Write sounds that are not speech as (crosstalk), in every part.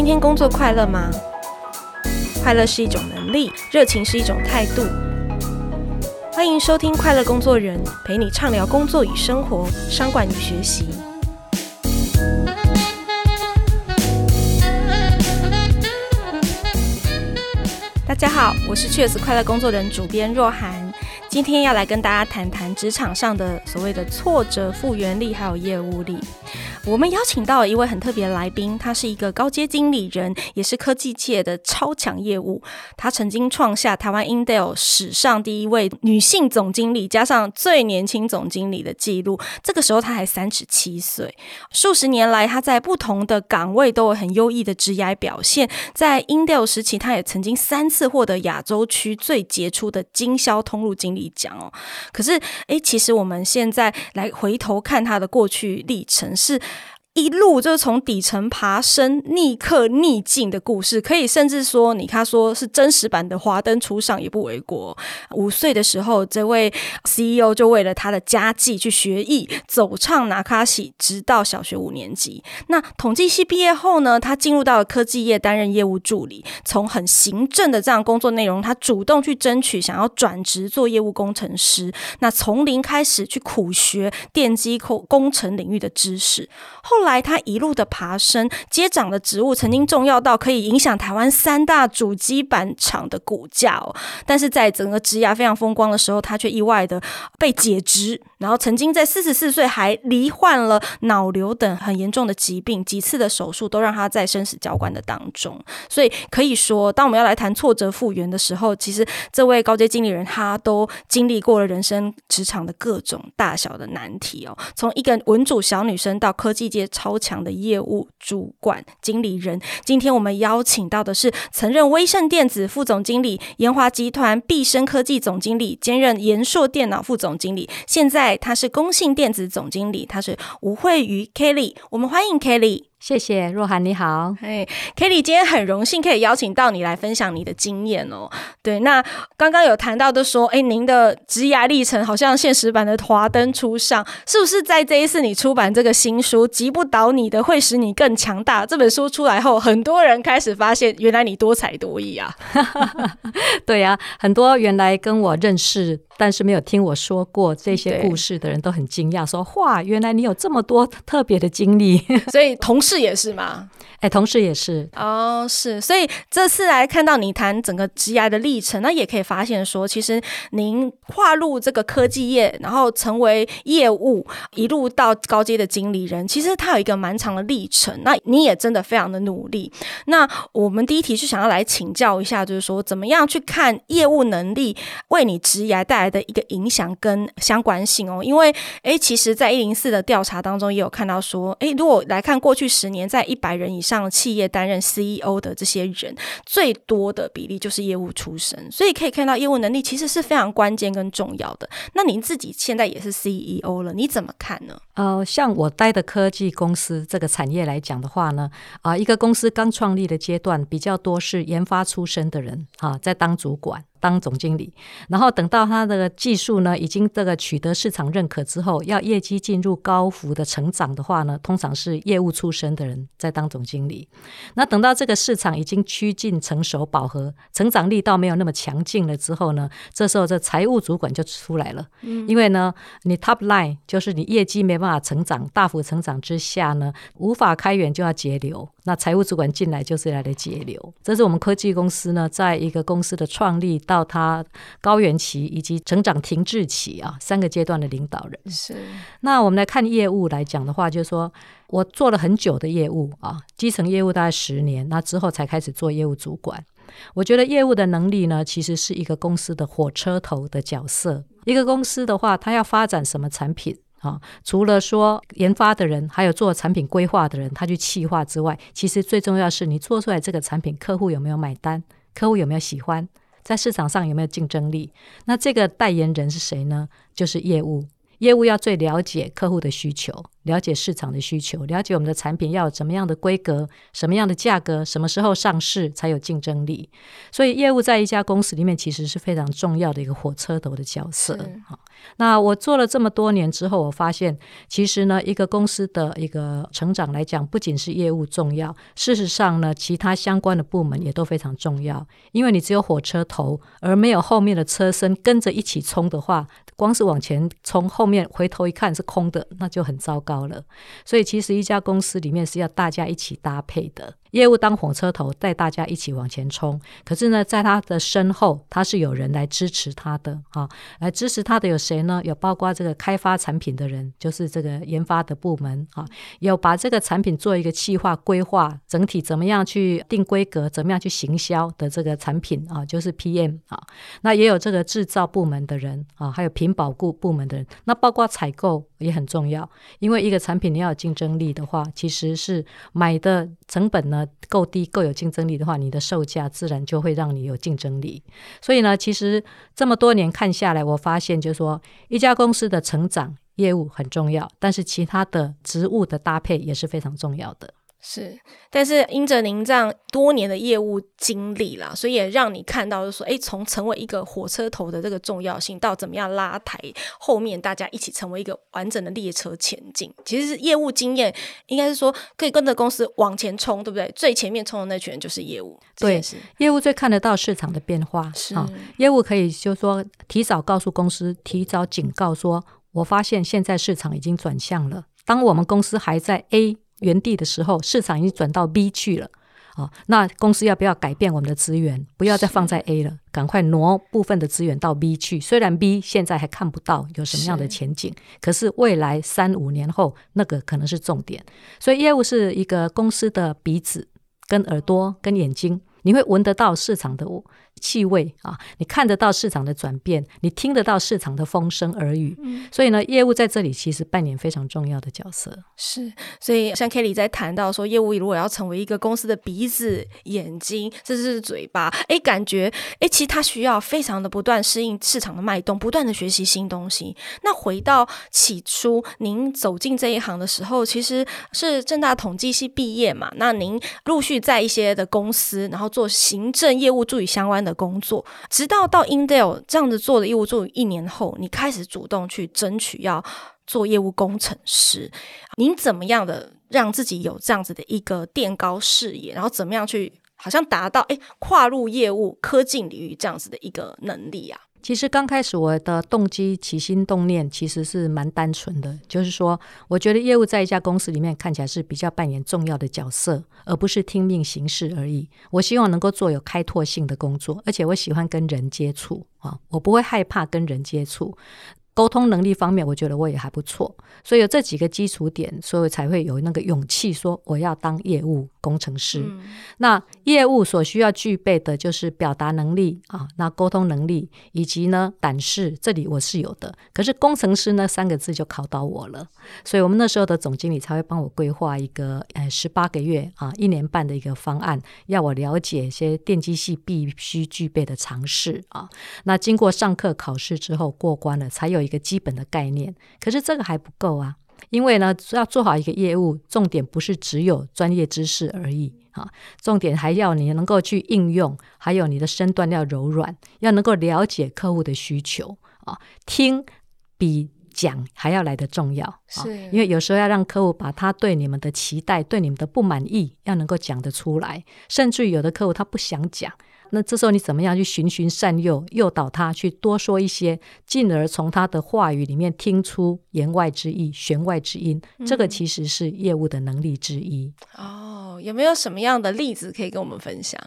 今天工作快乐吗？快乐是一种能力，热情是一种态度。欢迎收听《快乐工作人》，陪你畅聊工作与生活、商管与学习。大家好，我是 Cheers 快乐工作人主编若涵，今天要来跟大家谈谈职场上的所谓的挫折复原力，还有业务力。我们邀请到了一位很特别的来宾，他是一个高阶经理人，也是科技界的超强业务。他曾经创下台湾 Intel 史上第一位女性总经理，加上最年轻总经理的记录。这个时候他还三十七岁。数十年来，他在不同的岗位都有很优异的职业表现。在 Intel 时期，他也曾经三次获得亚洲区最杰出的经销通路经理奖哦。可是，诶，其实我们现在来回头看他的过去历程是。一路就是从底层爬升、逆客逆境的故事，可以甚至说，你他说是真实版的华灯初上也不为过。五岁的时候，这位 CEO 就为了他的家计去学艺，走唱拿卡西，直到小学五年级。那统计系毕业后呢，他进入到了科技业担任业务助理，从很行政的这样工作内容，他主动去争取想要转职做业务工程师。那从零开始去苦学电机工工程领域的知识，后。来来，他一路的爬升，接掌的职务曾经重要到可以影响台湾三大主机板厂的股价。但是在整个职涯非常风光的时候，他却意外的被解职，然后曾经在四十四岁还罹患了脑瘤等很严重的疾病，几次的手术都让他在生死交关的当中。所以可以说，当我们要来谈挫折复原的时候，其实这位高阶经理人他都经历过了人生职场的各种大小的难题哦。从一个文主小女生到科技界。超强的业务主管、经理人。今天我们邀请到的是曾任威盛电子副总经理、研华集团毕升科技总经理，兼任延硕电脑副总经理。现在他是工信电子总经理，他是吴惠瑜 Kelly。我们欢迎 Kelly。谢谢若涵，你好。嘿，Kelly，今天很荣幸可以邀请到你来分享你的经验哦。对，那刚刚有谈到的说，哎，您的职涯历程好像现实版的华灯初上，是不是在这一次你出版这个新书《击不倒你的会使你更强大》这本书出来后，很多人开始发现，原来你多才多艺啊。(laughs) 对呀、啊，很多原来跟我认识。但是没有听我说过这些故事的人都很惊讶，说：“哇，原来你有这么多特别的经历。”所以同是也是吗？哎，同事也是哦，是，所以这次来看到你谈整个职涯的历程，那也可以发现说，其实您跨入这个科技业，然后成为业务，一路到高阶的经理人，其实它有一个蛮长的历程。那你也真的非常的努力。那我们第一题是想要来请教一下，就是说怎么样去看业务能力为你职涯带来的一个影响跟相关性哦？因为哎，其实，在一零四的调查当中也有看到说，哎，如果来看过去十年，在一百人以上。上企业担任 CEO 的这些人，最多的比例就是业务出身，所以可以看到业务能力其实是非常关键跟重要的。那您自己现在也是 CEO 了，你怎么看呢？呃，像我待的科技公司这个产业来讲的话呢，啊、一个公司刚创立的阶段比较多是研发出身的人啊，在当主管。当总经理，然后等到他的技术呢，已经这个取得市场认可之后，要业绩进入高幅的成长的话呢，通常是业务出身的人在当总经理。那等到这个市场已经趋近成熟饱和，成长力道没有那么强劲了之后呢，这时候这财务主管就出来了。嗯，因为呢，你 top line 就是你业绩没办法成长，大幅成长之下呢，无法开源就要节流。那财务主管进来就是来的节流。这是我们科技公司呢，在一个公司的创立。到它高原期以及成长停滞期啊，三个阶段的领导人是。那我们来看业务来讲的话，就是说我做了很久的业务啊，基层业务大概十年，那之后才开始做业务主管。我觉得业务的能力呢，其实是一个公司的火车头的角色。一个公司的话，它要发展什么产品啊？除了说研发的人，还有做产品规划的人，他去企划之外，其实最重要是你做出来这个产品，客户有没有买单？客户有没有喜欢？在市场上有没有竞争力？那这个代言人是谁呢？就是业务，业务要最了解客户的需求，了解市场的需求，了解我们的产品要有怎么样的规格、什么样的价格、什么时候上市才有竞争力。所以业务在一家公司里面其实是非常重要的一个火车头的角色。好，那我做了这么多年之后，我发现其实呢，一个公司的一个成长来讲，不仅是业务重要，事实上呢，其他相关的部门也都非常重要。因为你只有火车头，而没有后面的车身跟着一起冲的话，光是往前冲，后面回头一看是空的，那就很糟糕。高了，所以其实一家公司里面是要大家一起搭配的。业务当火车头带大家一起往前冲，可是呢，在他的身后，他是有人来支持他的啊，来支持他的有谁呢？有包括这个开发产品的人，就是这个研发的部门啊，有把这个产品做一个计划规划，整体怎么样去定规格，怎么样去行销的这个产品啊，就是 PM 啊，那也有这个制造部门的人啊，还有品保部部门的人，那包括采购也很重要，因为一个产品你要有竞争力的话，其实是买的成本呢。够低、够有竞争力的话，你的售价自然就会让你有竞争力。所以呢，其实这么多年看下来，我发现就是说，一家公司的成长业务很重要，但是其他的职务的搭配也是非常重要的。是，但是因着您这样多年的业务经历啦，所以也让你看到，就是说，哎，从成为一个火车头的这个重要性，到怎么样拉抬后面大家一起成为一个完整的列车前进。其实是业务经验，应该是说可以跟着公司往前冲，对不对？最前面冲的那群人就是业务。对，是业务最看得到市场的变化。是啊，业务可以就是说提早告诉公司，提早警告说，我发现现在市场已经转向了。当我们公司还在 A。原地的时候，市场已经转到 B 去了，哦，那公司要不要改变我们的资源？不要再放在 A 了，赶快挪部分的资源到 B 去。虽然 B 现在还看不到有什么样的前景，是，可是未来三五年后，那个可能是重点。所以业务是一个公司的鼻子、跟耳朵、跟眼睛，你会闻得到市场的气味啊，你看得到市场的转变，你听得到市场的风声耳语，嗯、所以呢，业务在这里其实扮演非常重要的角色。是，所以像 Kelly 在谈到说，业务如果要成为一个公司的鼻子、眼睛，甚至是嘴巴，哎，感觉哎，其实它需要非常的不断适应市场的脉动，不断的学习新东西。那回到起初，您走进这一行的时候，其实是正大统计系毕业嘛？那您陆续在一些的公司，然后做行政业务助理相关的。工作，直到到 Indale 这样子做的业务助理一年后，你开始主动去争取要做业务工程师。您怎么样的让自己有这样子的一个垫高视野，然后怎么样去好像达到诶跨入业务科技领域这样子的一个能力啊？其实刚开始我的动机起心动念其实是蛮单纯的，就是说，我觉得业务在一家公司里面看起来是比较扮演重要的角色，而不是听命行事而已。我希望能够做有开拓性的工作，而且我喜欢跟人接触啊，我不会害怕跟人接触。沟通能力方面，我觉得我也还不错，所以有这几个基础点，所以才会有那个勇气说我要当业务工程师。嗯、那业务所需要具备的就是表达能力啊，那沟通能力以及呢胆识，这里我是有的。可是工程师那三个字就考倒我了，所以我们那时候的总经理才会帮我规划一个呃十八个月啊一年半的一个方案，要我了解一些电机系必须具备的常识啊。那经过上课考试之后过关了，才有。一个基本的概念，可是这个还不够啊！因为呢，要做好一个业务，重点不是只有专业知识而已啊，重点还要你能够去应用，还有你的身段要柔软，要能够了解客户的需求啊，听比讲还要来得重要。是，因为有时候要让客户把他对你们的期待、对你们的不满意，要能够讲得出来，甚至于有的客户他不想讲。那这时候你怎么样去循循善诱，诱导他去多说一些，进而从他的话语里面听出言外之意、弦外之音。嗯、这个其实是业务的能力之一。哦，有没有什么样的例子可以跟我们分享？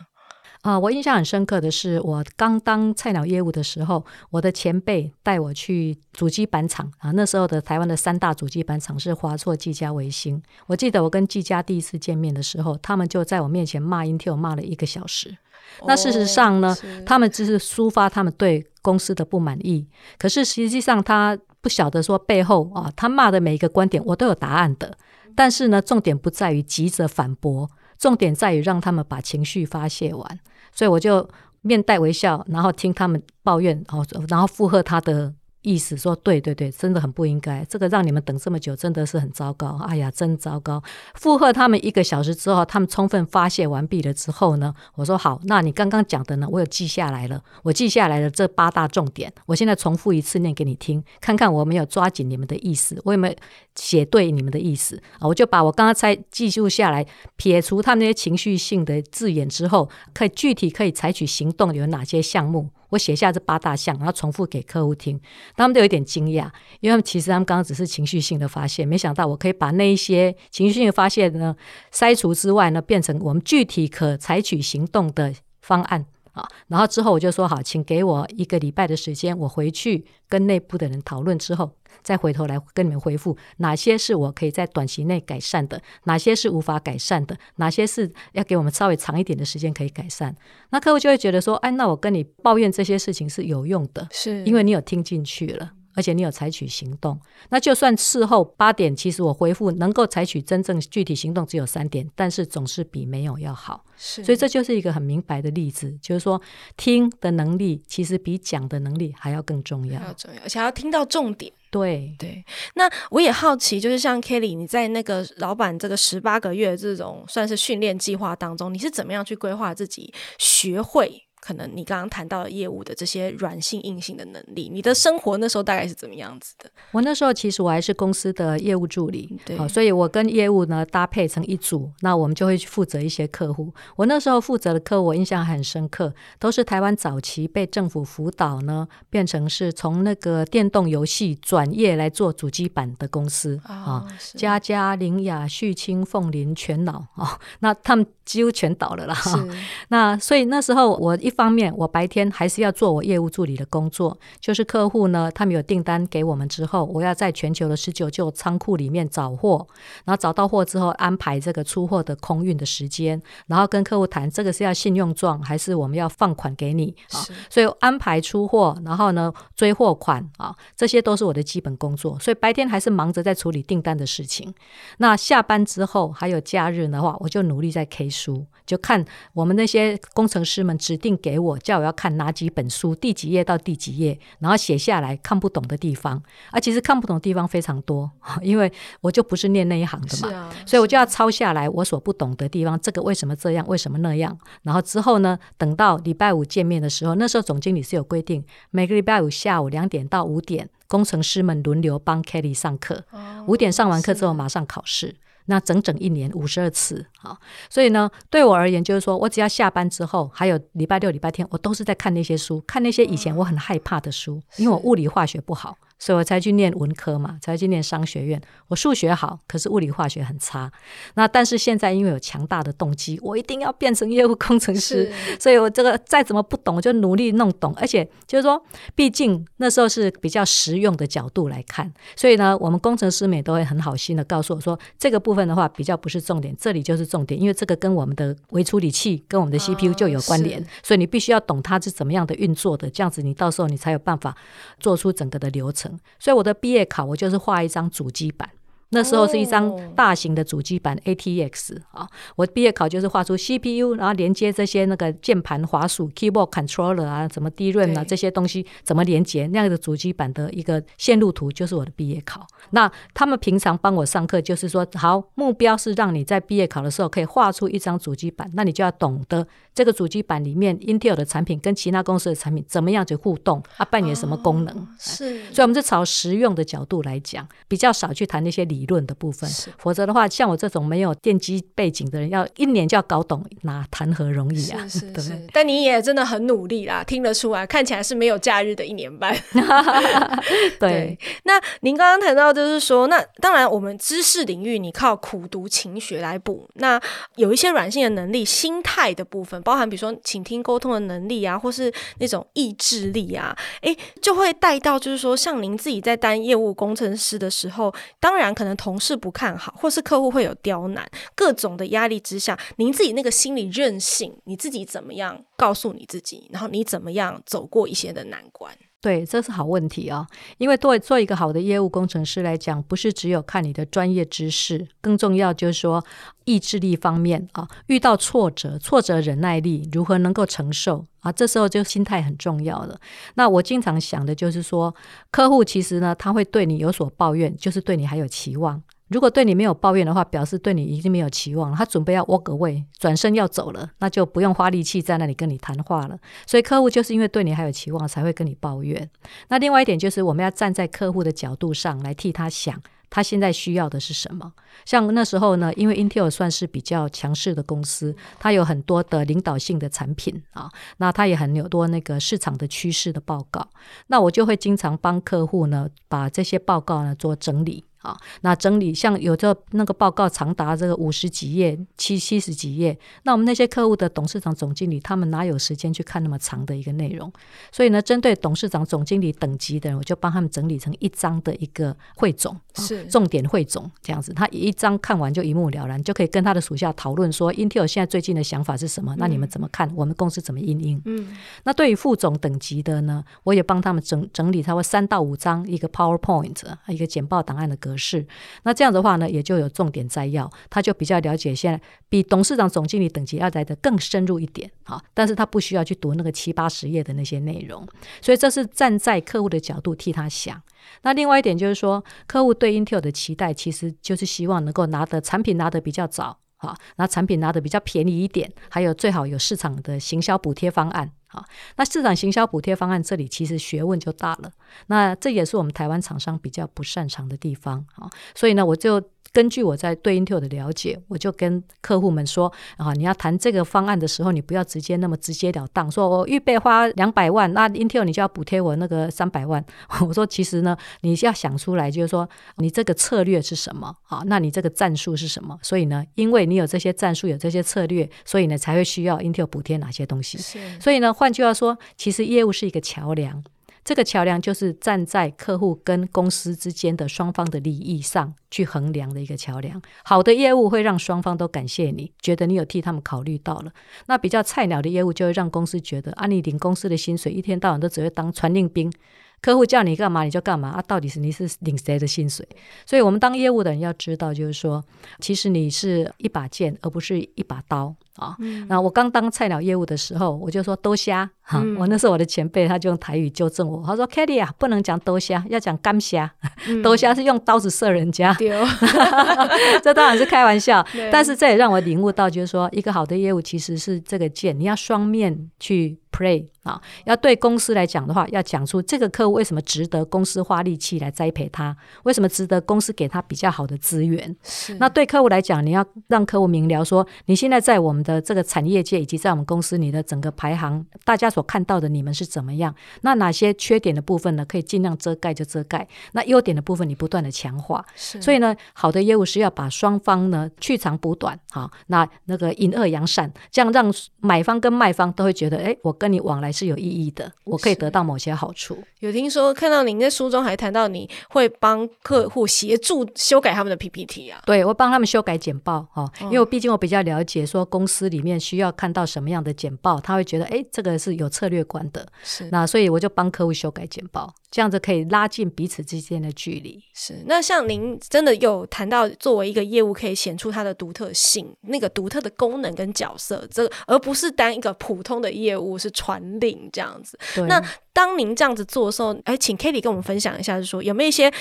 啊，我印象很深刻的是，我刚当菜鸟业务的时候，我的前辈带我去主机板厂啊。那时候的台湾的三大主机板厂是华硕、技嘉、微星。我记得我跟技嘉第一次见面的时候，他们就在我面前骂 Intel，骂了一个小时。那事实上呢，哦、他们只是抒发他们对公司的不满意。可是实际上，他不晓得说背后啊，他骂的每一个观点，我都有答案的。但是呢，重点不在于急着反驳，重点在于让他们把情绪发泄完。所以我就面带微笑，然后听他们抱怨，然后然后附和他的意思说，对对对，真的很不应该，这个让你们等这么久，真的是很糟糕。哎呀，真糟糕！附和他们一个小时之后，他们充分发泄完毕了之后呢，我说好，那你刚刚讲的呢，我有记下来了，我记下来的这八大重点，我现在重复一次念给你听，看看我没有抓紧你们的意思，我有没有写对你们的意思啊？我就把我刚刚才记录下来，撇除他们那些情绪性的字眼之后，可以具体可以采取行动有哪些项目？我写下这八大项，然后重复给客户听，他们都有点惊讶，因为他们其实他们刚刚只是情绪性的发泄，没想到我可以把那一些情绪性的发泄呢筛除之外呢，变成我们具体可采取行动的方案。啊，然后之后我就说好，请给我一个礼拜的时间，我回去跟内部的人讨论之后，再回头来跟你们回复哪些是我可以在短期内改善的，哪些是无法改善的，哪些是要给我们稍微长一点的时间可以改善。那客户就会觉得说，哎，那我跟你抱怨这些事情是有用的，是因为你有听进去了。而且你有采取行动，那就算事后八点，其实我回复能够采取真正具体行动只有三点，但是总是比没有要好。是，所以这就是一个很明白的例子，就是说听的能力其实比讲的能力还要更重要，要重要，而且要听到重点。对对。那我也好奇，就是像 Kelly，你在那个老板这个十八个月这种算是训练计划当中，你是怎么样去规划自己学会？可能你刚刚谈到的业务的这些软性硬性的能力，你的生活那时候大概是怎么样子的？我那时候其实我还是公司的业务助理，对，哦，所以我跟业务呢搭配成一组，那我们就会去负责一些客户。我那时候负责的客户，我印象很深刻，都是台湾早期被政府辅导呢，变成是从那个电动游戏转业来做主机板的公司啊，哦，佳佳、凌雅、旭清、凤林、全脑啊，那他们几乎全倒了啦。是，那所以那时候我一。一方面，我白天还是要做我业务助理的工作，就是客户呢，他们有订单给我们之后，我要在全球的十九旧仓库里面找货，然后找到货之后安排这个出货的空运的时间，然后跟客户谈这个是要信用状还是我们要放款给你啊？所以安排出货，然后呢追货款啊，这些都是我的基本工作。所以白天还是忙着在处理订单的事情。那下班之后还有假日的话，我就努力在 K 书，就看我们那些工程师们指定。给我叫我要看哪几本书，第几页到第几页，然后写下来看不懂的地方，而其实看不懂的地方非常多，(laughs) 因为我就不是念那一行的嘛，所以我就要抄下来我所不懂的地方，这个为什么这样，为什么那样，然后之后呢，等到礼拜五见面的时候，那时候总经理是有规定，每个礼拜五下午两点到五点，工程师们轮流帮 Kelly 上课，五、点上完课之后马上考试。那整整一年五十二次，好，所以呢，对我而言就是说，我只要下班之后，还有礼拜六、礼拜天，我都是在看那些书，看那些以前我很害怕的书，因为我物理化学不好。所以我才去念文科嘛，才去念商学院。我数学好，可是物理化学很差。那但是现在因为有强大的动机，我一定要变成业务工程师。所以我这个再怎么不懂，我就努力弄懂。而且就是说，毕竟那时候是比较实用的角度来看。所以呢，我们工程师们也都会很好心的告诉我说，这个部分的话比较不是重点，这里就是重点，因为这个跟我们的微处理器跟我们的 CPU 就有关联，哦，所以你必须要懂它是怎么样的运作的，这样子你到时候你才有办法做出整个的流程。所以我的毕业考，我就是画一张主机板。那时候是一张大型的主机板 ATX 啊，我毕业考就是画出 CPU，然后连接这些那个键盘、滑鼠、keyboard controller 啊，什么 DRAM 啊这些东西怎么连接，那样的主机板的一个线路图就是我的毕业考。那他们平常帮我上课，就是说，好，目标是让你在毕业考的时候可以画出一张主机板，那你就要懂得这个主机板里面 Intel 的产品跟其他公司的产品怎么样去互动，啊，扮演什么功能。是，所以我们是朝实用的角度来讲，比较少去谈那些理。理论的部分，否则的话，像我这种没有电机背景的人，要一年就要搞懂，那谈何容易啊？是是是，(laughs) 对。但你也真的很努力啦，听得出来，看起来是没有假日的一年半。(laughs) 对，对。那您刚刚谈到，就是说，那当然，我们知识领域你靠苦读勤学来补，那有一些软性的能力、心态的部分，包含比如说倾听、沟通的能力啊，或是那种意志力啊，哎，就会带到，就是说，像您自己在当业务工程师的时候，当然可能。同事不看好，或是客户会有刁难，各种的压力之下，您自己那个心理韧性，你自己怎么样告诉你自己？然后你怎么样走过一些的难关？对，这是好问题啊、因为做做一个好的业务工程师来讲，不是只有看你的专业知识，更重要就是说意志力方面啊。遇到挫折，挫折忍耐力如何能够承受啊？这时候就心态很重要了。那我经常想的就是说，客户其实呢，他会对你有所抱怨，就是对你还有期望。如果对你没有抱怨的话，表示对你已经没有期望了。他准备要 walk away，转身要走了，那就不用花力气在那里跟你谈话了。所以客户就是因为对你还有期望，才会跟你抱怨。那另外一点就是，我们要站在客户的角度上来替他想，他现在需要的是什么。像那时候呢，因为 Intel 算是比较强势的公司，它有很多的领导性的产品啊，那它也很有多那个市场的趋势的报告。那我就会经常帮客户呢，把这些报告呢做整理。啊，那整理像有这那个报告长达这个五十几页、七七十几页，那我们那些客户的董事长、总经理，他们哪有时间去看那么长的一个内容？所以呢，针对董事长、总经理等级的人，我就帮他们整理成一张的一个汇总，是重点汇总这样子。他一张看完就一目了然，就可以跟他的属下讨论说，Intel 现在最近的想法是什么？那你们怎么看？我们公司怎么因应？嗯，那对于副总等级的呢，我也帮他们整整理，差不多三到五张一个 PowerPoint，一个简报档案的格。是，那这样的话呢，也就有重点摘要，他就比较了解现在比董事长、总经理等级要来的更深入一点啊。但是他不需要去读那个七八十页的那些内容，所以这是站在客户的角度替他想。那另外一点就是说，客户对 Intel 的期待其实就是希望能够拿的产品拿的比较早啊，拿产品拿的比较便宜一点，还有最好有市场的行销补贴方案。啊，那市场行销补贴方案这里其实学问就大了，那这也是我们台湾厂商比较不擅长的地方啊，所以呢，我就。根据我在对 Intel 的了解，我就跟客户们说啊，你要谈这个方案的时候，你不要直接那么直截了当，说我预备花两百万，那 Intel 你就要补贴我那个三百万。(laughs) 我说其实呢，你要想出来，就是说你这个策略是什么啊？那你这个战术是什么？所以呢，因为你有这些战术，有这些策略，所以呢才会需要 Intel 补贴哪些东西。是所以呢，换句话说，其实业务是一个桥梁。这个桥梁就是站在客户跟公司之间的双方的利益上去衡量的一个桥梁。好的业务会让双方都感谢你，觉得你有替他们考虑到了。那比较菜鸟的业务就会让公司觉得啊，你领公司的薪水，一天到晚都只会当传令兵，客户叫你干嘛你就干嘛啊，到底是你是领谁的薪水？所以我们当业务的人要知道，就是说，其实你是一把剑，而不是一把刀。啊，那、嗯、我刚当菜鸟业务的时候，我就说多虾哈，嗯、我那时候我的前辈他就用台语纠正我，他说 Kelly 啊，不能讲多虾，要讲干虾，多虾、嗯、是用刀子射人家，对 (laughs) 这当然是开玩笑，但是这也让我领悟到，就是说一个好的业务其实是这个剑，你要双面去 play 啊，要对公司来讲的话，要讲出这个客户为什么值得公司花力气来栽培他，为什么值得公司给他比较好的资源。那对客户来讲，你要让客户明了说，你现在在我们的这个产业界以及在我们公司你的整个排行，大家所看到的你们是怎么样？那哪些缺点的部分呢？可以尽量遮盖就遮盖，那优点的部分你不断的强化。所以呢，好的业务是要把双方呢去长补短，好，那那个引恶扬善，这样让买方跟卖方都会觉得，哎，我跟你往来。是有意义的，我可以得到某些好处。有听说看到您在书中还谈到你会帮客户协助修改他们的 PPT 啊？对，我帮他们修改简报哈，因为我毕竟我比较了解说公司里面需要看到什么样的简报，他会觉得哎，这个是有策略观的，是那所以我就帮客户修改简报，这样子可以拉近彼此之间的距离。是那像您真的有谈到作为一个业务可以显出它的独特性，那个独特的功能跟角色，这而不是单一个普通的业务是传令。这样子，对那当您这样子做的时候，哎，请 Kelly 跟我们分享一下，就是说有没有一些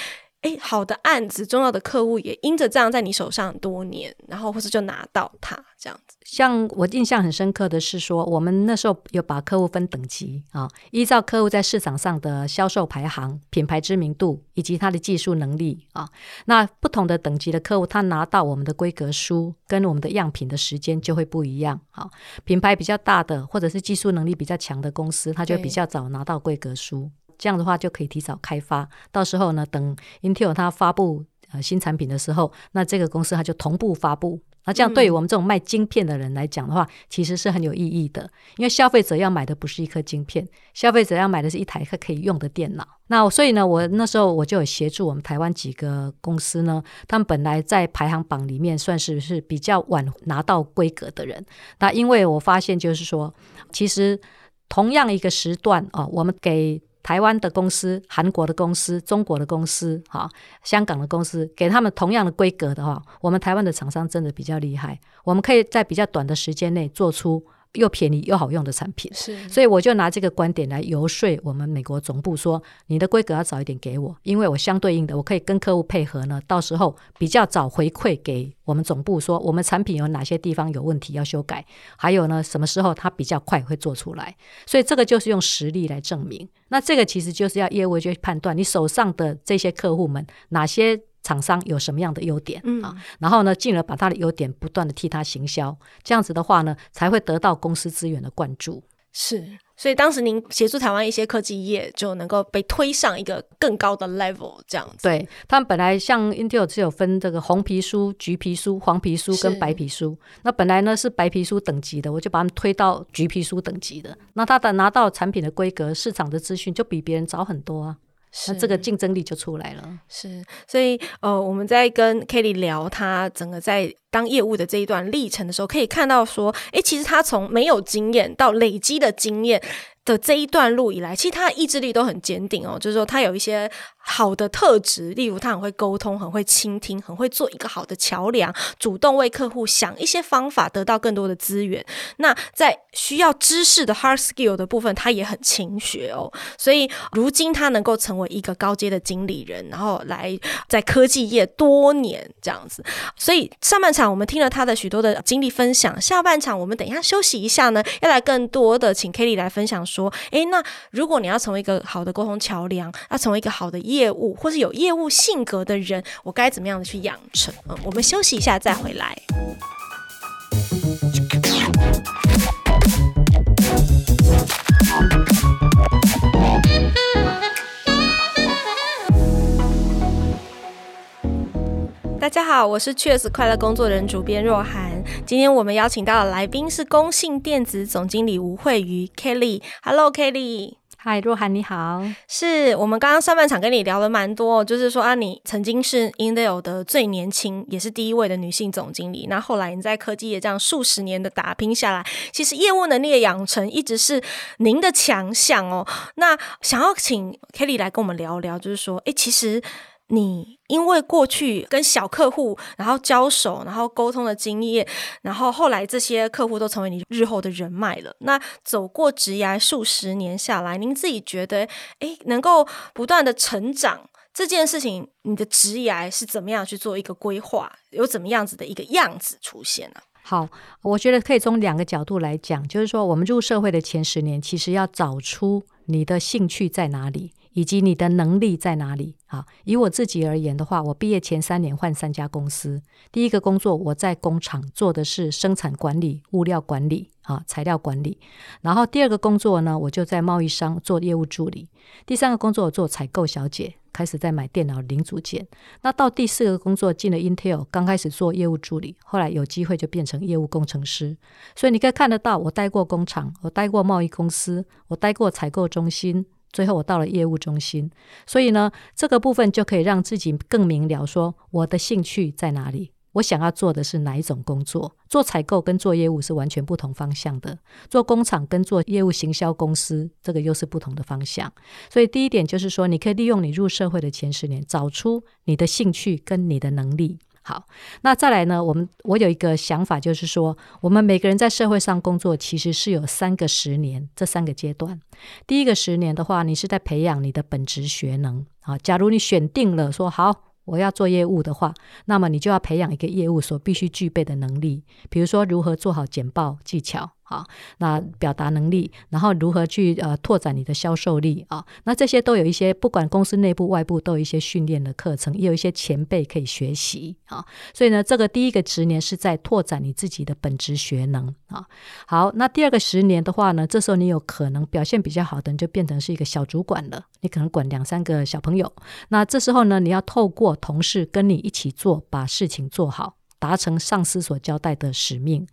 哎好的案子，重要的客户也因着这样在你手上很多年，然后或是就拿到它这样子。像我印象很深刻的是说，我们那时候有把客户分等级啊，依照客户在市场上的销售排行、品牌知名度以及他的技术能力啊，那不同的等级的客户，他拿到我们的规格书跟我们的样品的时间就会不一样啊。品牌比较大的或者是技术能力比较强的公司，他就比较早拿到规格书，对这样的话就可以提早开发。到时候呢，等 Intel 它发布呃新产品的时候，那这个公司它就同步发布。那这样对于我们这种卖晶片的人来讲的话，嗯、其实是很有意义的，因为消费者要买的不是一颗晶片，消费者要买的是一台可以用的电脑。那所以呢，我那时候我就有协助我们台湾几个公司呢，他们本来在排行榜里面算是是比较晚拿到规格的人。那因为我发现就是说，其实同样一个时段哦，我们给台湾的公司、韩国的公司、中国的公司、哈香港的公司，给他们同样的规格的话，我们台湾的厂商真的比较厉害，我们可以在比较短的时间内做出。又便宜又好用的产品，是，所以我就拿这个观点来游说我们美国总部说，你的规格要早一点给我，因为我相对应的我可以跟客户配合呢，到时候比较早回馈给我们总部说，我们产品有哪些地方有问题要修改，还有呢什么时候它比较快会做出来，所以这个就是用实力来证明。那这个其实就是要业务去判断你手上的这些客户们哪些。厂商有什么样的优点啊？然后呢，进而把他的优点不断的替他行销，这样子的话呢，才会得到公司资源的灌注。是，所以当时您协助台湾一些科技业就能够被推上一个更高的 level，这样子。对，他们本来像 Intel 只有分这个红皮书、橘皮书、黄皮书跟白皮书。那本来呢是白皮书等级的，我就把他们推到橘皮书等级的。那他的拿到产品的规格、市场的资讯就比别人早很多啊。那这个竞争力就出来了。是，所以呃，我们在跟 Kelly 聊他整个在当业务的这一段历程的时候，可以看到说，哎，其实他从没有经验到累积的经验的这一段路以来，其实他的意志力都很坚定哦。就是说，他有一些好的特质，例如他很会沟通，很会倾听，很会做一个好的桥梁，主动为客户想一些方法，得到更多的资源。那在需要知识的 hard skill 的部分，他也很勤学哦。所以，如今他能够成为一个高阶的经理人，然后来在科技业多年这样子。所以上半场我们听了他的许多的经历分享，下半场我们等一下休息一下呢，要来更多的请 Kelly 来分享。说，诶，那如果你要成为一个好的沟通桥梁，要成为一个好的业业务，或是有业务性格的人，我该怎么样的去养成？嗯，我们休息一下再回来。大家好，我是确实快乐工作人主编若涵。今天我们邀请到的来宾是公信电子总经理吴惠瑜 Kelly。Hello，Kelly。嗨，若涵你好。是我们刚刚上半场跟你聊了蛮多，就是说啊，你曾经是 Intel 的最年轻，也是第一位的女性总经理。那后来你在科技业这样数十年的打拼下来，其实业务能力的养成一直是您的强项哦。那想要请 Kelly 来跟我们聊聊，就是说，哎，其实。你因为过去跟小客户然后交手，然后沟通的经验，然后后来这些客户都成为你日后的人脉了。那走过职涯数十年下来，您自己觉得，诶，能够不断的成长这件事情，你的职涯是怎么样去做一个规划？有怎么样子的一个样子出现呢？好，我觉得可以从两个角度来讲，就是说，我们入社会的前十年，其实要找出你的兴趣在哪里。以及你的能力在哪里？啊，以我自己而言的话，我毕业前三年换三家公司。第一个工作我在工厂做的是生产管理、物料管理、啊材料管理。然后第二个工作呢，我就在贸易商做业务助理。第三个工作我做采购小姐，开始在买电脑零组件。那到第四个工作进了 Intel，刚开始做业务助理，后来有机会就变成业务工程师。所以你可以看得到，我待过工厂，我待过贸易公司，我待过采购中心。最后我到了业务中心，所以呢，这个部分就可以让自己更明了，说我的兴趣在哪里，我想要做的是哪一种工作。做采购跟做业务是完全不同方向的，做工厂跟做业务行销公司，这个又是不同的方向。所以第一点就是说，你可以利用你入社会的前十年，找出你的兴趣跟你的能力。好，那再来呢？我们我有一个想法，就是说，我们每个人在社会上工作，其实是有三个十年，这三个阶段。第一个十年的话，你是在培养你的本职学能啊。假如你选定了说好，我要做业务的话，那么你就要培养一个业务所必须具备的能力，比如说如何做好简报技巧。啊，那表达能力，然后如何去呃拓展你的销售力啊？那这些都有一些，不管公司内部外部都有一些训练的课程，也有一些前辈可以学习啊。所以呢，这个第一个十年是在拓展你自己的本职学能啊。好，那第二个十年的话呢，这时候你有可能表现比较好的你就变成是一个小主管了，你可能管两三个小朋友。那这时候呢，你要透过同事跟你一起做，把事情做好。达成上司所交代的使命，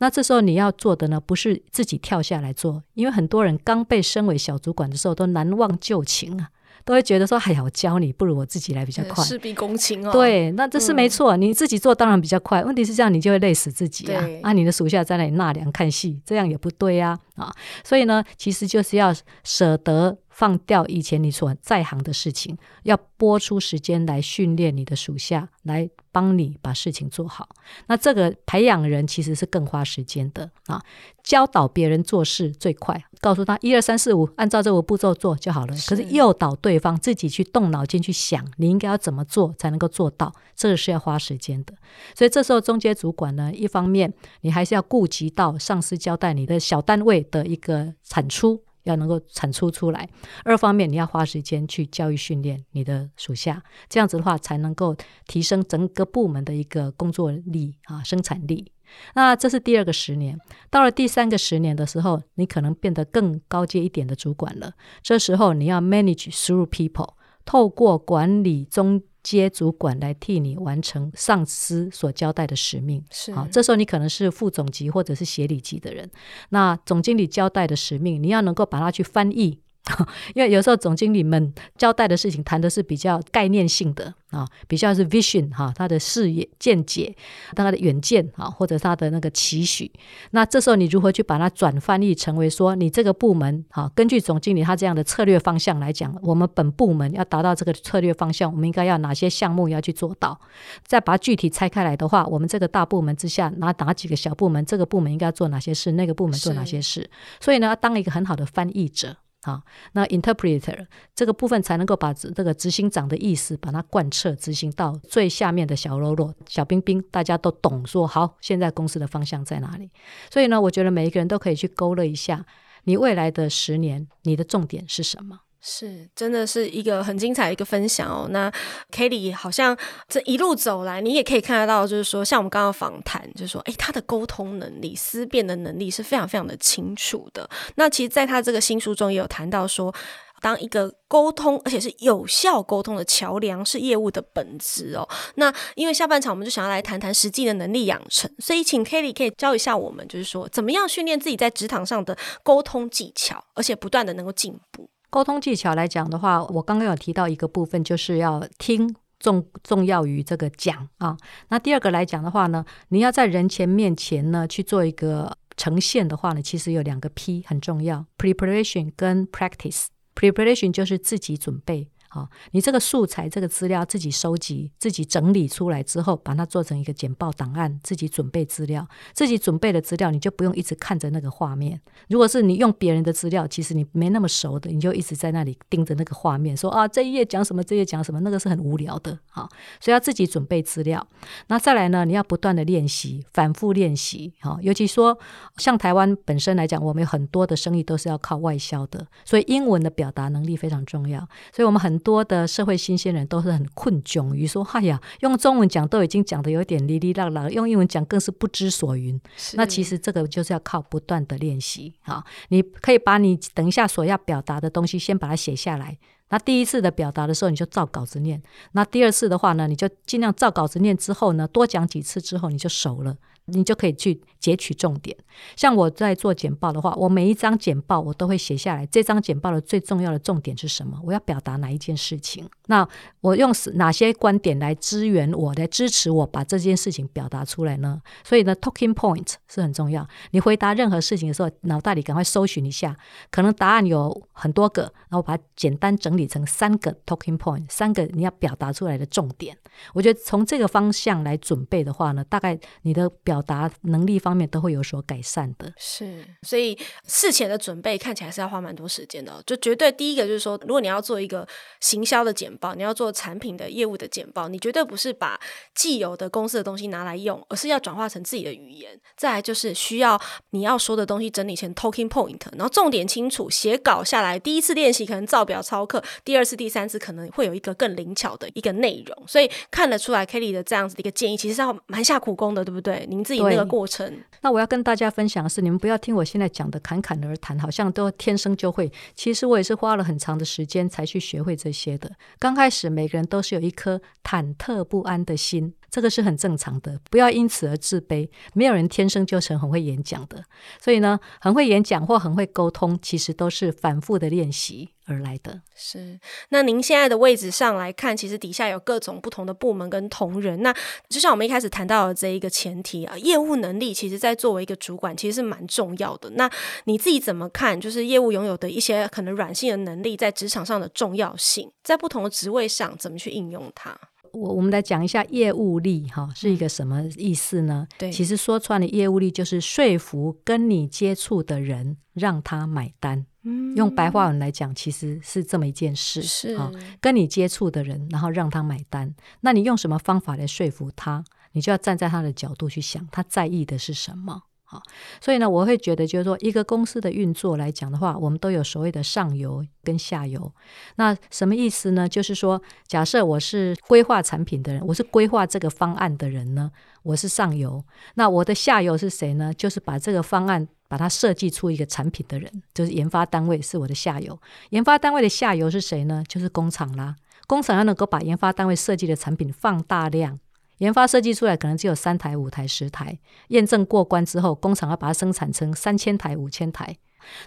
那这时候你要做的呢，不是自己跳下来做，因为很多人刚被升为小主管的时候都难忘旧情啊，都会觉得说：“哎呀，我教你不如我自己来比较快。”事必躬亲哦。对，那这是没错，嗯，你自己做当然比较快。问题是这样，你就会累死自己啊！啊，你的属下在那里纳凉看戏，这样也不对呀啊，啊！所以呢，其实就是要舍得。放掉以前你所在行的事情，要拨出时间来训练你的属下，来帮你把事情做好。那这个培养人其实是更花时间的啊。教导别人做事最快，告诉他一二三四五，按照这个步骤做就好了。可是诱导对方自己去动脑筋去想，你应该要怎么做才能够做到，这个是要花时间的。所以这时候中间主管呢，一方面你还是要顾及到上司交代你的小单位的一个产出。要能够产出出来，二方面你要花时间去教育训练你的属下，这样子的话才能够提升整个部门的一个工作力啊，生产力。那这是第二个十年，到了第三个十年的时候，你可能变得更高阶一点的主管了。这时候你要 manage through people，透过管理中。接主管来替你完成上司所交代的使命，是好。这时候你可能是副总级或者是协理级的人，那总经理交代的使命，你要能够把它去翻译。(laughs) 因为有时候总经理们交代的事情谈的是比较概念性的啊，比较是 vision 哈，他的视野见解，他的远见啊，或者他的那个期许。那这时候你如何去把它转翻译成为说，你这个部门哈，根据总经理他这样的策略方向来讲，我们本部门要达到这个策略方向，我们应该要哪些项目要去做到？再把它具体拆开来的话，我们这个大部门之下，哪哪几个小部门，这个部门应该做哪些事，那个部门做哪些事？所以呢，要当一个很好的翻译者。啊，那 interpreter 这个部分才能够把这个执行长的意思把它贯彻执行到最下面的小喽啰、小兵兵，大家都懂说好，现在公司的方向在哪里？所以呢，我觉得每一个人都可以去勾勒一下，你未来的十年，你的重点是什么？是，真的是一个很精彩的一个分享哦。那 Kelly 好像这一路走来，你也可以看得到，就是说，像我们刚刚访谈，就是说，诶，他的沟通能力、思辨的能力是非常非常的清楚的。那其实，在他这个新书中也有谈到说，当一个沟通而且是有效沟通的桥梁，是业务的本质哦。那因为下半场我们就想要来谈谈实际的能力养成，所以请 Kelly 可以教一下我们，就是说，怎么样训练自己在职场上的沟通技巧，而且不断的能够进步。沟通技巧来讲的话，我刚刚有提到一个部分，就是要听重重要于这个讲啊。那第二个来讲的话呢，你要在人前面前呢去做一个呈现的话呢，其实有两个 P 很重要：preparation 跟 practice。preparation 就是自己准备。好，你这个素材、这个资料自己收集、自己整理出来之后，把它做成一个简报档案，自己准备资料，自己准备的资料，你就不用一直看着那个画面。如果是你用别人的资料，其实你没那么熟的，你就一直在那里盯着那个画面，说啊，这一页讲什么，这页讲什么，那个是很无聊的。好，所以要自己准备资料。那再来呢，你要不断的练习，反复练习。好，尤其说像台湾本身来讲，我们有很多的生意都是要靠外销的，所以英文的表达能力非常重要。所以我们很多的社会新鲜人都是很困窘于说，哎呀，用中文讲都已经讲得有点哩哩啦啦，用英文讲更是不知所云。那其实这个就是要靠不断的练习啊！你可以把你等一下所要表达的东西先把它写下来。那第一次的表达的时候，你就照稿子念；那第二次的话呢，你就尽量照稿子念之后呢，多讲几次之后，你就熟了。你就可以去截取重点。像我在做简报的话，我每一张简报我都会写下来，这张简报的最重要的重点是什么？我要表达哪一件事情？那我用哪些观点来支援我，来支持我把这件事情表达出来呢？所以呢，talking point 是很重要。你回答任何事情的时候，脑袋里赶快搜寻一下，可能答案有很多个，然后把它简单整理成三个 talking point，三个你要表达出来的重点。我觉得从这个方向来准备的话呢，大概你的表达能力方面面都会有所改善的，是，所以事前的准备看起来是。要花蛮多时间的。就绝对第一个就是。说，如果你要做一个行销的简报，你要做产品的业务的简报，你绝对不是把既有的公司的东西拿来用，而是要转化成自己的语言。再来就是需要你要说的东西整理成 talking point，然后重点清楚，写稿下来。第一次练习可能照表操课，第二次、第三次可能会有一个更灵巧的一个内容。所以。看得出来，Kelly 的这样子的一个建议，其实是要蛮下苦功的，对不对？您。自己那个过程，那我要跟大家分享的是，你们不要听我现在讲的侃侃而谈，好像都天生就会。其实我也是花了很长的时间才去学会这些的。刚开始，每个人都是有一颗忐忑不安的心，这个是很正常的，不要因此而自卑。没有人天生就成很会演讲的，所以呢，很会演讲或很会沟通，其实都是反复的练习而来的。是。那您现在的位置上来看，其实底下有各种不同的部门跟同仁。那就像我们一开始谈到的这一个前提啊，业务能力其实在作为一个主管，其实是蛮重要的。那你自己怎么看？就是业务拥有的一些可能软性的能力，在职场上的重要性，在不同的职位上怎么去应用它？我我们来讲一下业务力哈，是一个什么意思呢？对，其实说穿了，业务力就是说服跟你接触的人，让他买单。嗯，用白话文来讲，其实是这么一件事。是啊，跟你接触的人，然后让他买单。那你用什么方法来说服他？你就要站在他的角度去想，他在意的是什么。好，所以呢，我会觉得就是说，一个公司的运作来讲的话，我们都有所谓的上游跟下游。那什么意思呢？就是说，假设我是规划产品的人，我是规划这个方案的人呢，我是上游。那我的下游是谁呢？就是把这个方案把它设计出一个产品的人，就是研发单位是我的下游。研发单位的下游是谁呢？就是工厂啦。工厂要能够把研发单位设计的产品放大量。研发设计出来可能只有三台、五台、十台，验证过关之后，工厂要把它生产成三千台、五千台。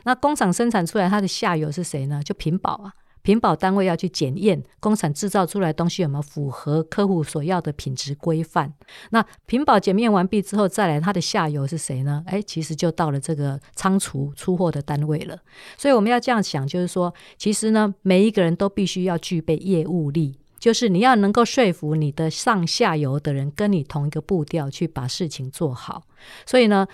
那工厂生产出来，它的下游是谁呢？就屏保啊。品保单位要去检验工厂制造出来东西有没有符合客户所要的品质规范。那品保检验完毕之后，再来它的下游是谁呢？诶，其实就到了这个仓储出货的单位了。所以我们要这样想，就是说，其实呢，每一个人都必须要具备业务力。就是你要能够说服你的上下游的人跟你同一个步调去把事情做好，所以呢，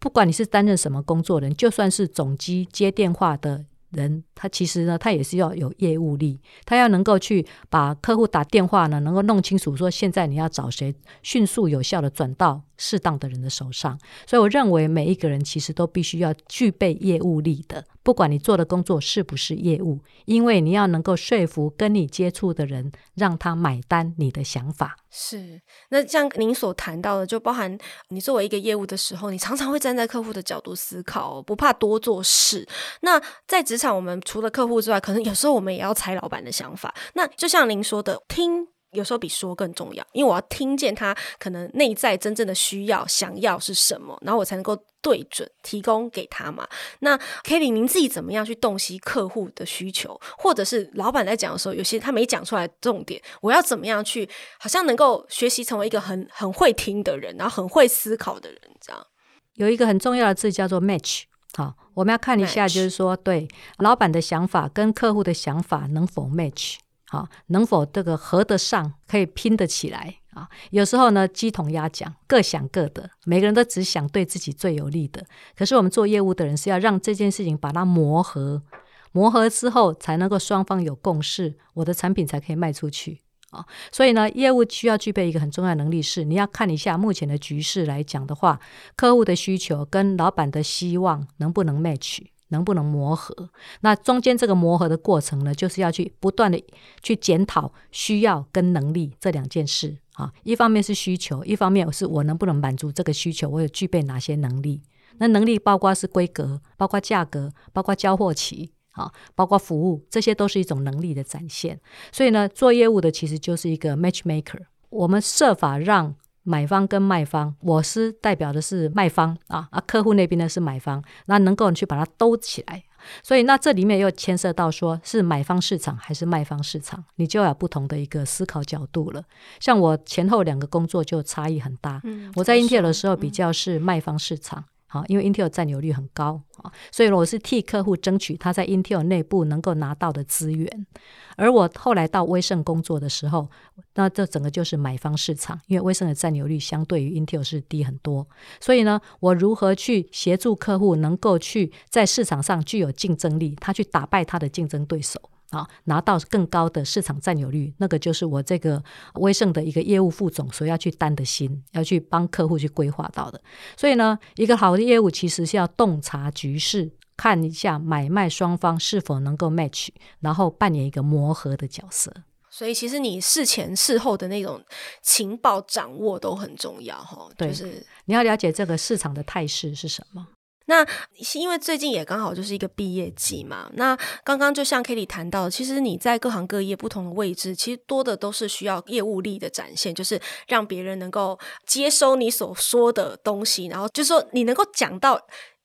不管你是担任什么工作人，就算是总机接电话的。人他其实呢，他也是要有业务力，他要能够去把客户打电话呢，能够弄清楚说现在你要找谁，迅速有效的转到适当的人的手上。所以我认为每一个人其实都必须要具备业务力的，不管你做的工作是不是业务，因为你要能够说服跟你接触的人，让他买单你的想法。是，那像您所谈到的，就包含你作为一个业务的时候，你常常会站在客户的角度思考，不怕多做事。那在职场，我们除了客户之外，可能有时候我们也要猜老板的想法。那就像您说的，听。有时候比说更重要，因为我要听见他可能内在真正的需要、想要是什么，然后我才能够对准提供给他嘛。那 Kelly，您自己怎么样去洞悉客户的需求，或者是老板在讲的时候，有些他没讲出来重点，我要怎么样去，好像能够学习成为一个很很会听的人，然后很会思考的人，这样。有一个很重要的字叫做 match，好，我们要看一下，就是说，对老板的想法跟客户的想法能否 match。啊，能否这个合得上，可以拼得起来啊？有时候呢，鸡同鸭讲，各想各的，每个人都只想对自己最有利的。可是我们做业务的人是要让这件事情把它磨合，磨合之后才能够双方有共识，我的产品才可以卖出去啊。所以呢，业务需要具备一个很重要的能力是，你要看一下目前的局势来讲的话，客户的需求跟老板的希望能不能 match。能不能磨合？那中间这个磨合的过程呢，就是要去不断的去检讨需要跟能力这两件事啊。一方面是需求，一方面是我能不能满足这个需求，我有具备哪些能力？那能力包括是规格，包括价格，包括交货期啊，包括服务，这些都是一种能力的展现。所以呢，做业务的其实就是一个 matchmaker，我们设法让。买方跟卖方，我是代表的是卖方啊，啊，客户那边呢是买方，那能够去把它兜起来，所以那这里面又牵涉到说是买方市场还是卖方市场，你就要有不同的一个思考角度了。像我前后两个工作就差异很大，嗯，我在英特尔的时候比较是卖方市场。好，因为 Intel 占有率很高啊，所以我是替客户争取他在 Intel 内部能够拿到的资源。而我后来到威盛工作的时候，那这整个就是买方市场，因为威盛的占有率相对于 Intel 是低很多。所以呢，我如何去协助客户能够去在市场上具有竞争力，他去打败他的竞争对手。啊，拿到更高的市场占有率，那个就是我这个威盛的一个业务副总所要去担的心，要去帮客户去规划到的。所以呢，一个好的业务其实是要洞察局势，看一下买卖双方是否能够 match，然后扮演一个磨合的角色。所以其实你事前事后的那种情报掌握都很重要哈。对，就是你要了解这个市场的态势是什么。那是因为最近也刚好就是一个毕业季嘛，那刚刚就像 Kelly 谈到，其实你在各行各业不同的位置，其实多的都是需要业务力的展现，就是让别人能够接收你所说的东西，然后就是说你能够讲到。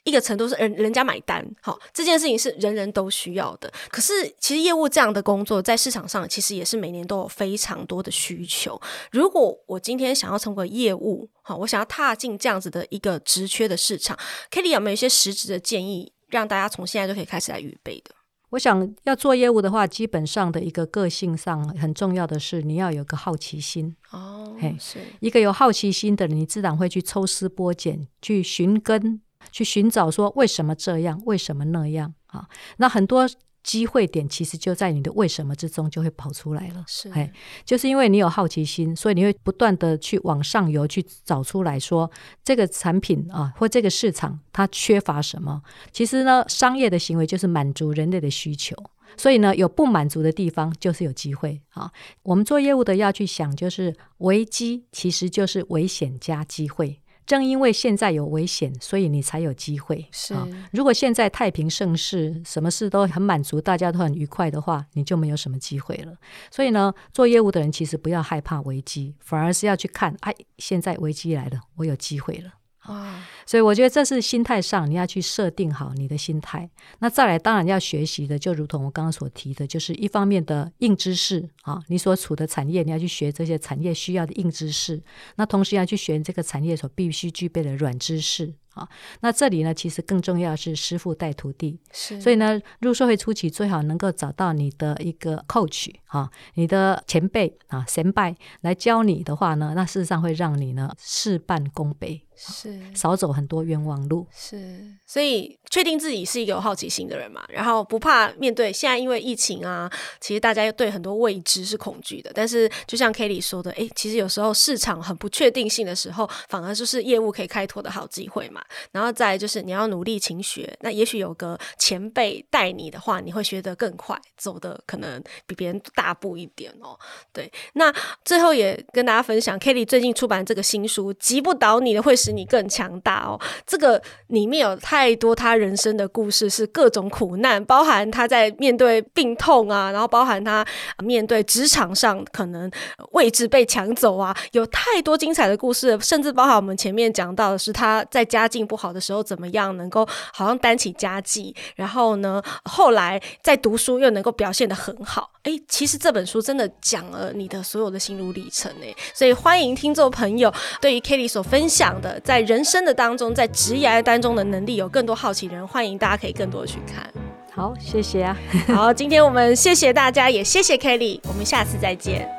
一个程度是人人家买单，好，这件事情是人人都需要的。可是其实业务这样的工作在市场上其实也是每年都有非常多的需求。如果我今天想要成为业务，好，我想要踏进这样子的一个职缺的市场，Kelly 有没有一些实质的建议，让大家从现在就可以开始来预备的？我想要做业务的话，基本上的一个个性上很重要的是你要有个好奇心哦，嘿，是一个有好奇心的人，你自然会去抽丝剥茧，去寻根。去寻找说为什么这样，为什么那样啊？那很多机会点其实就在你的为什么之中就会跑出来了。是，哎，就是因为你有好奇心，所以你会不断的去往上游去找出来说这个产品啊，或这个市场它缺乏什么。其实呢，商业的行为就是满足人类的需求，所以呢，有不满足的地方就是有机会啊。我们做业务的要去想，就是危机其实就是危险加机会。正因为现在有危险，所以你才有机会。是，如果现在太平盛世，什么事都很满足，大家都很愉快的话，你就没有什么机会了。所以呢，做业务的人其实不要害怕危机，反而是要去看，哎，现在危机来了，我有机会了。啊，所以我觉得这是心态上你要去设定好你的心态。那再来，当然要学习的，就如同我刚刚所提的，就是一方面的硬知识啊，你所处的产业，你要去学这些产业需要的硬知识。(laughs) 那同时要去学这个产业所必须具备的软知识啊。那这里呢，其实更重要是师傅带徒弟。是，所以呢，入社会初期最好能够找到你的一个 coach 啊，你的前辈啊，前辈来教你的话呢，那事实上会让你呢事半功倍。是少走很多冤枉路，是，所以确定自己是一个有好奇心的人嘛，然后不怕面对。现在因为疫情啊，其实大家对很多未知是恐惧的。但是就像 Kelly 说的，哎，其实有时候市场很不确定性的时候，反而就是业务可以开拓的好机会嘛。然后再就是你要努力勤学，那也许有个前辈带你的话，你会学得更快，走得可能比别人大步一点哦。对，那最后也跟大家分享，Kelly 最近出版这个新书《击不倒你的会使你更强大哦，这个里面有太多他人生的故事，是各种苦难，包含他在面对病痛啊，然后包含他面对职场上可能位置被抢走啊，有太多精彩的故事，甚至包含我们前面讲到的是他在家境不好的时候怎么样能够好像担起家计，然后呢，后来在读书又能够表现得很好。哎，其实这本书真的讲了你的所有的心路历程哎，所以欢迎听众朋友对于 Kelly 所分享的在人生的当当中，在职业当中的能力有更多好奇的人，欢迎大家可以更多的去看。好，谢谢啊。(laughs) 好，今天我们谢谢大家，也谢谢 Kelly，我们下次再见。